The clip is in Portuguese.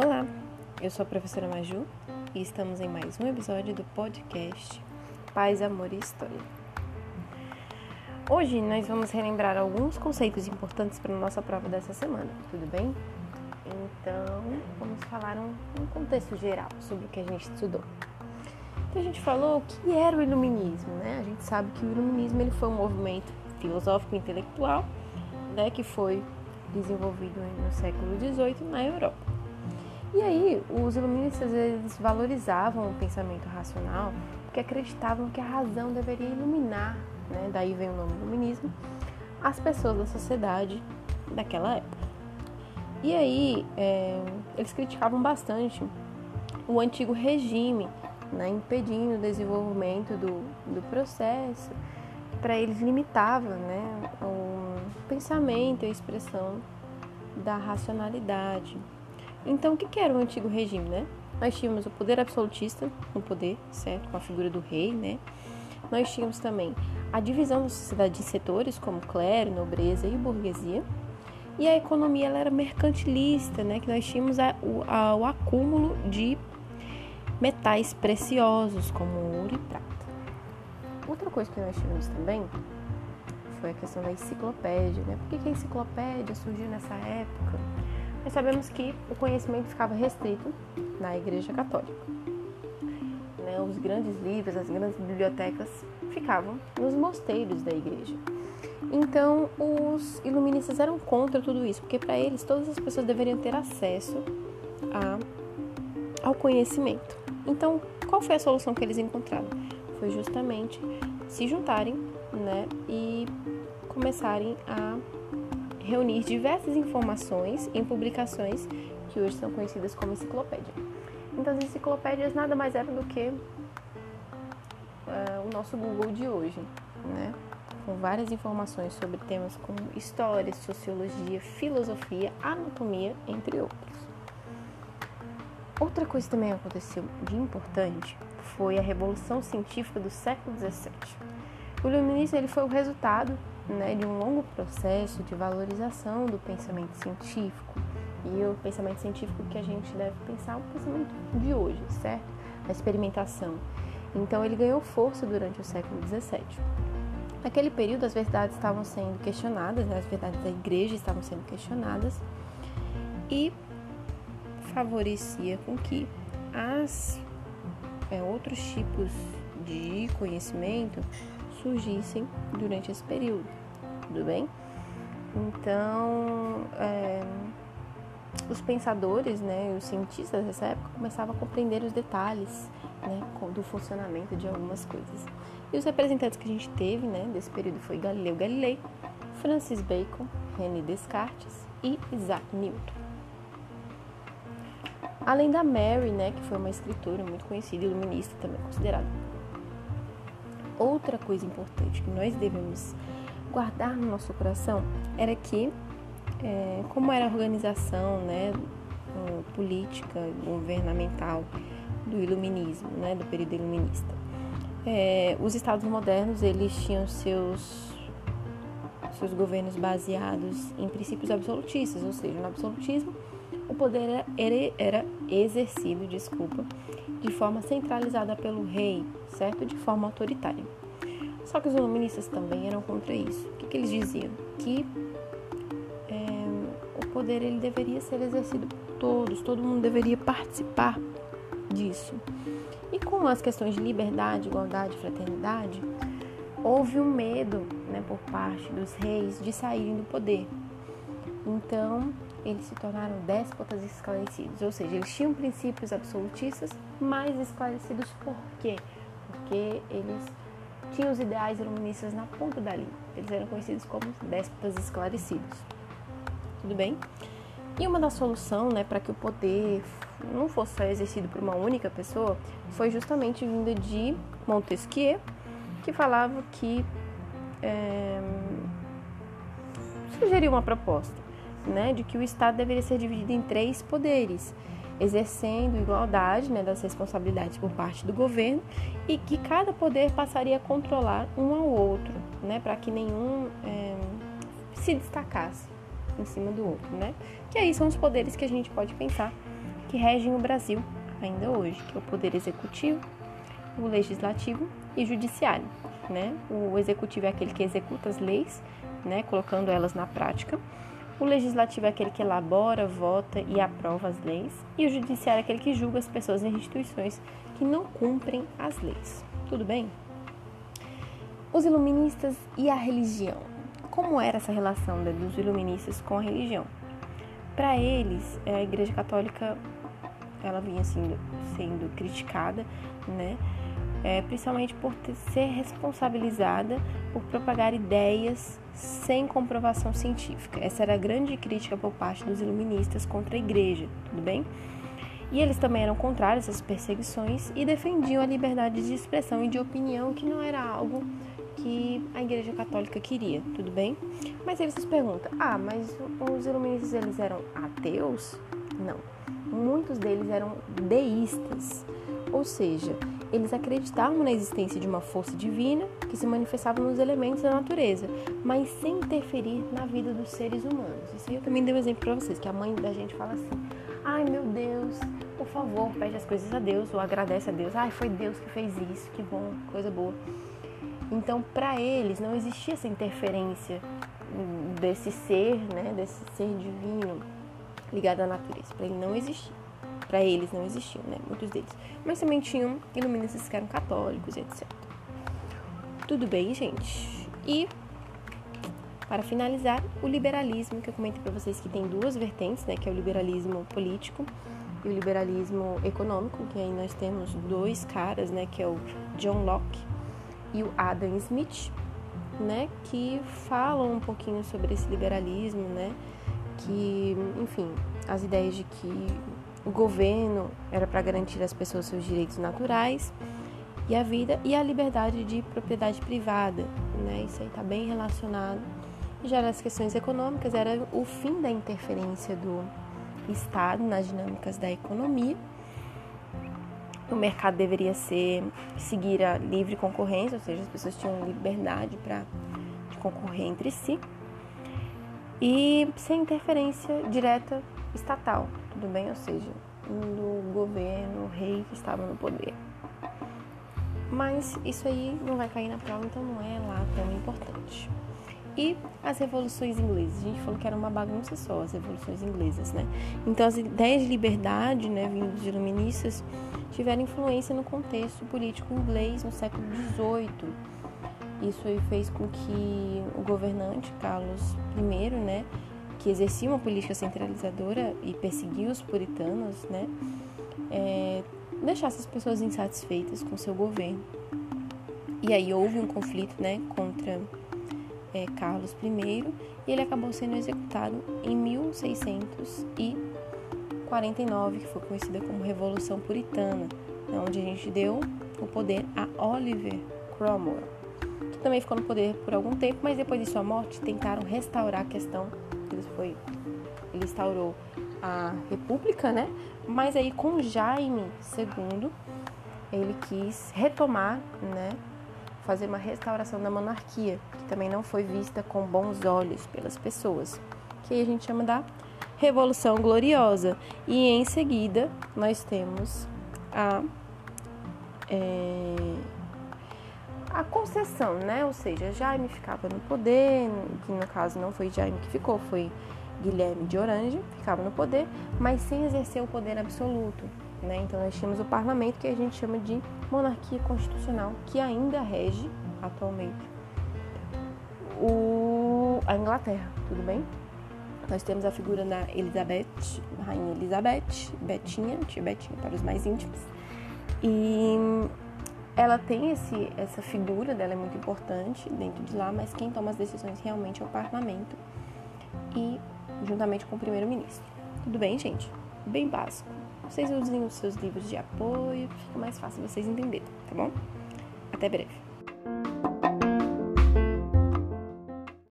Olá, eu sou a professora Maju e estamos em mais um episódio do podcast Paz, Amor e História. Hoje nós vamos relembrar alguns conceitos importantes para a nossa prova dessa semana, tudo bem? Então, vamos falar um, um contexto geral sobre o que a gente estudou. Então, a gente falou o que era o iluminismo, né? A gente sabe que o iluminismo ele foi um movimento filosófico intelectual né, que foi desenvolvido no século XVIII na Europa. E aí, os iluministas eles valorizavam o pensamento racional porque acreditavam que a razão deveria iluminar, né? daí vem o nome iluminismo, as pessoas da sociedade daquela época. E aí, é, eles criticavam bastante o antigo regime, né? impedindo o desenvolvimento do, do processo, para eles limitava né? o pensamento e a expressão da racionalidade. Então, o que era o antigo regime, né? Nós tínhamos o poder absolutista, o poder, certo? Com a figura do rei, né? Nós tínhamos também a divisão da sociedade em setores, como clero, nobreza e burguesia. E a economia ela era mercantilista, né? Que nós tínhamos a, o, a, o acúmulo de metais preciosos, como ouro e prata. Outra coisa que nós tivemos também foi a questão da enciclopédia, né? Por que a enciclopédia surgiu nessa época? Nós sabemos que o conhecimento ficava restrito na Igreja Católica. Né? Os grandes livros, as grandes bibliotecas ficavam nos mosteiros da igreja. Então, os iluministas eram contra tudo isso, porque para eles todas as pessoas deveriam ter acesso a, ao conhecimento. Então, qual foi a solução que eles encontraram? Foi justamente se juntarem né, e começarem a reunir diversas informações em publicações que hoje são conhecidas como enciclopédia. Então, as enciclopédias nada mais eram do que uh, o nosso Google de hoje, né? com várias informações sobre temas como história, sociologia, filosofia, anatomia, entre outros. Outra coisa que também aconteceu de importante foi a Revolução Científica do século XVII. O iluminismo ele foi o resultado né, de um longo processo de valorização do pensamento científico. E o pensamento científico que a gente deve pensar é o pensamento de hoje, certo? A experimentação. Então ele ganhou força durante o século XVII. Naquele período as verdades estavam sendo questionadas, né? as verdades da igreja estavam sendo questionadas e favorecia com que as é, outros tipos de conhecimento surgissem durante esse período, tudo bem? Então, é, os pensadores, né, os cientistas dessa época começavam a compreender os detalhes né, do funcionamento de algumas coisas. E os representantes que a gente teve né, desse período foi Galileu Galilei, Francis Bacon, René Descartes e Isaac Newton. Além da Mary, né, que foi uma escritora muito conhecida e iluminista também considerada outra coisa importante que nós devemos guardar no nosso coração era que, é, como era a organização né, política, governamental do iluminismo, né, do período iluminista, é, os estados modernos eles tinham seus seus governos baseados em princípios absolutistas, ou seja, no absolutismo o poder era, era exercido, desculpa, de forma centralizada pelo rei, certo? De forma autoritária. Só que os iluministas também eram contra isso. O que, que eles diziam? Que é, o poder ele deveria ser exercido por todos, todo mundo deveria participar disso. E com as questões de liberdade, igualdade, fraternidade, houve um medo né, por parte dos reis de saírem do poder. Então, eles se tornaram déspotas esclarecidos, ou seja, eles tinham princípios absolutistas, mais esclarecidos por quê? Porque eles tinham os ideais iluministas na ponta da língua. Eles eram conhecidos como déspotas esclarecidos. Tudo bem? E uma das soluções né, para que o poder não fosse só exercido por uma única pessoa foi justamente vinda de Montesquieu, que falava que é, sugeriu uma proposta né, de que o Estado deveria ser dividido em três poderes, exercendo igualdade né, das responsabilidades por parte do governo e que cada poder passaria a controlar um ao outro, né, para que nenhum é, se destacasse em cima do outro, né? Que aí são os poderes que a gente pode pensar que regem o Brasil ainda hoje, que é o poder executivo, o legislativo e o judiciário. Né? O executivo é aquele que executa as leis, né, colocando elas na prática. O legislativo é aquele que elabora, vota e aprova as leis. E o judiciário é aquele que julga as pessoas e instituições que não cumprem as leis. Tudo bem? Os iluministas e a religião. Como era essa relação dos iluministas com a religião? Para eles, a Igreja Católica ela vinha sendo, sendo criticada, né? É, principalmente por ter, ser responsabilizada por propagar ideias sem comprovação científica. Essa era a grande crítica por parte dos iluministas contra a igreja, tudo bem? E eles também eram contrários às perseguições e defendiam a liberdade de expressão e de opinião, que não era algo que a Igreja Católica queria, tudo bem? Mas aí vocês perguntam: "Ah, mas os iluministas eles eram ateus?" Não. Muitos deles eram deístas, ou seja, eles acreditavam na existência de uma força divina que se manifestava nos elementos da natureza, mas sem interferir na vida dos seres humanos. Isso aí eu também dei um exemplo para vocês, que a mãe da gente fala assim: "Ai, meu Deus, por favor, pede as coisas a Deus ou agradece a Deus. Ai, foi Deus que fez isso, que bom, coisa boa." Então, para eles não existia essa interferência desse ser, né, desse ser divino ligado à natureza. Para ele não existia. Para eles não existiam, né, muitos deles. Mas também tinham iluministas que eram católicos, etc. Tudo bem, gente? E para finalizar, o liberalismo, que eu comentei para vocês que tem duas vertentes, né, que é o liberalismo político e o liberalismo econômico, que aí nós temos dois caras, né, que é o John Locke e o Adam Smith, né, que falam um pouquinho sobre esse liberalismo, né, que, enfim, as ideias de que o governo era para garantir às pessoas seus direitos naturais e a vida e a liberdade de propriedade privada, né, isso aí está bem relacionado. Já nas questões econômicas era o fim da interferência do Estado nas dinâmicas da economia. O mercado deveria ser seguir a livre concorrência, ou seja, as pessoas tinham liberdade para concorrer entre si. E sem interferência direta estatal, tudo bem? Ou seja, do governo, rei que estava no poder. Mas isso aí não vai cair na prova, então não é lá tão importante. E as revoluções inglesas, a gente falou que era uma bagunça só as revoluções inglesas, né? Então as ideias de liberdade, né, vindas de iluministas, tiveram influência no contexto político inglês no século XVIII. Isso aí fez com que o governante Carlos I, né, que exercia uma política centralizadora e perseguia os puritanos, né, é, deixasse as pessoas insatisfeitas com seu governo. E aí houve um conflito, né, contra é, Carlos I e ele acabou sendo executado em 1649, que foi conhecida como Revolução Puritana, né, onde a gente deu o poder a Oliver Cromwell, que também ficou no poder por algum tempo, mas depois de sua morte tentaram restaurar a questão. Foi, ele instaurou a República, né? Mas aí com Jaime II ele quis retomar, né? fazer uma restauração da monarquia, que também não foi vista com bons olhos pelas pessoas, que a gente chama da Revolução Gloriosa. E em seguida nós temos a é, a concessão, né? Ou seja, Jaime ficava no poder, que no caso não foi Jaime que ficou, foi Guilherme de Orange, ficava no poder, mas sem exercer o poder absoluto. Né? Então nós tínhamos o parlamento que a gente chama de monarquia constitucional, que ainda rege atualmente o, a Inglaterra, tudo bem? Nós temos a figura da Elizabeth, Rainha Elizabeth, Betinha, tia Betinha para os mais íntimos. E ela tem esse, essa figura dela é muito importante dentro de lá, mas quem toma as decisões realmente é o parlamento e juntamente com o primeiro-ministro. Tudo bem, gente? Bem básico. Vocês usem os seus livros de apoio, fica mais fácil vocês entenderem, tá bom? Até breve.